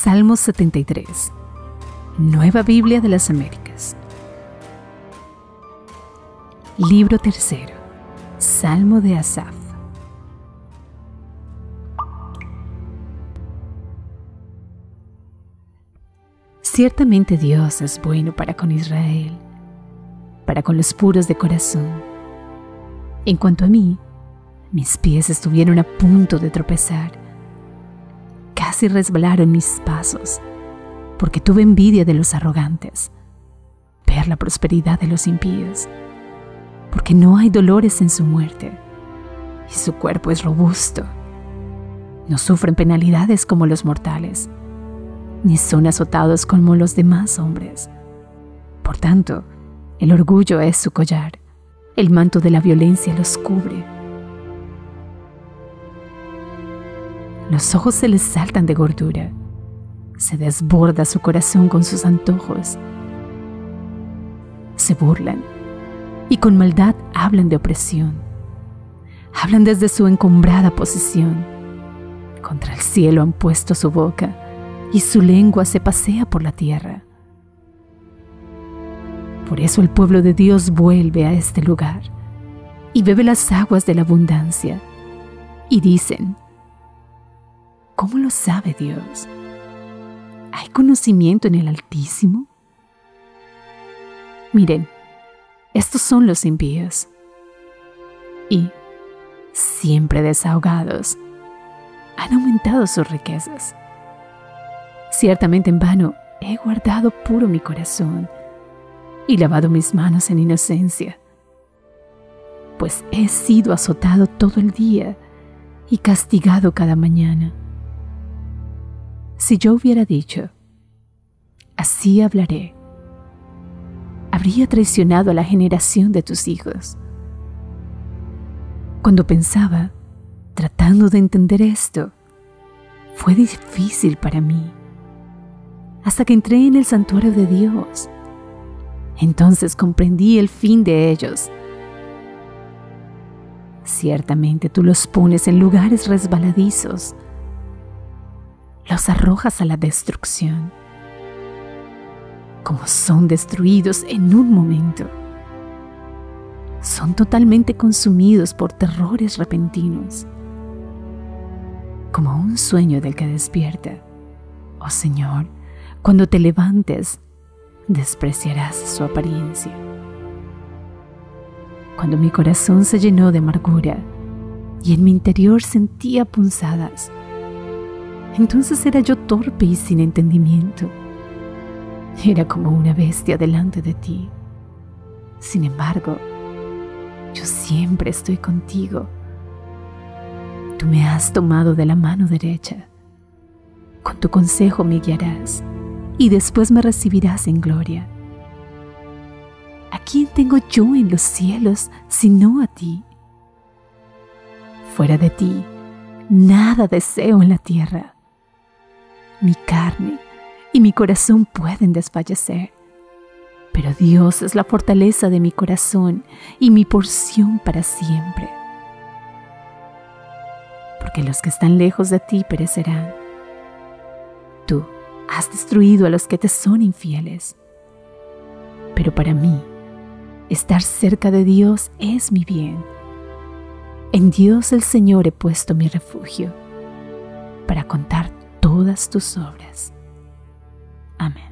Salmo 73. Nueva Biblia de las Américas. Libro tercero. Salmo de Asaf. Ciertamente Dios es bueno para con Israel, para con los puros de corazón. En cuanto a mí, mis pies estuvieron a punto de tropezar. Casi resbalaron mis pasos, porque tuve envidia de los arrogantes, ver la prosperidad de los impíos, porque no hay dolores en su muerte, y su cuerpo es robusto. No sufren penalidades como los mortales ni son azotados como los demás hombres. Por tanto, el orgullo es su collar, el manto de la violencia los cubre. Los ojos se les saltan de gordura, se desborda su corazón con sus antojos. Se burlan y con maldad hablan de opresión. Hablan desde su encumbrada posición. Contra el cielo han puesto su boca y su lengua se pasea por la tierra. Por eso el pueblo de Dios vuelve a este lugar y bebe las aguas de la abundancia y dicen, ¿cómo lo sabe Dios? ¿Hay conocimiento en el Altísimo? Miren, estos son los impíos y, siempre desahogados, han aumentado sus riquezas Ciertamente en vano he guardado puro mi corazón y lavado mis manos en inocencia, pues he sido azotado todo el día y castigado cada mañana. Si yo hubiera dicho, así hablaré, habría traicionado a la generación de tus hijos. Cuando pensaba, tratando de entender esto, fue difícil para mí hasta que entré en el santuario de Dios. Entonces comprendí el fin de ellos. Ciertamente tú los pones en lugares resbaladizos, los arrojas a la destrucción, como son destruidos en un momento. Son totalmente consumidos por terrores repentinos, como un sueño del que despierta. Oh Señor, cuando te levantes, despreciarás su apariencia. Cuando mi corazón se llenó de amargura y en mi interior sentía punzadas, entonces era yo torpe y sin entendimiento. Era como una bestia delante de ti. Sin embargo, yo siempre estoy contigo. Tú me has tomado de la mano derecha. Con tu consejo me guiarás y después me recibirás en gloria. ¿A quién tengo yo en los cielos sino a ti? Fuera de ti, nada deseo en la tierra. Mi carne y mi corazón pueden desfallecer, pero Dios es la fortaleza de mi corazón y mi porción para siempre. Porque los que están lejos de ti perecerán. Tú has destruido a los que te son infieles. Pero para mí, estar cerca de Dios es mi bien. En Dios el Señor he puesto mi refugio para contar todas tus obras. Amén.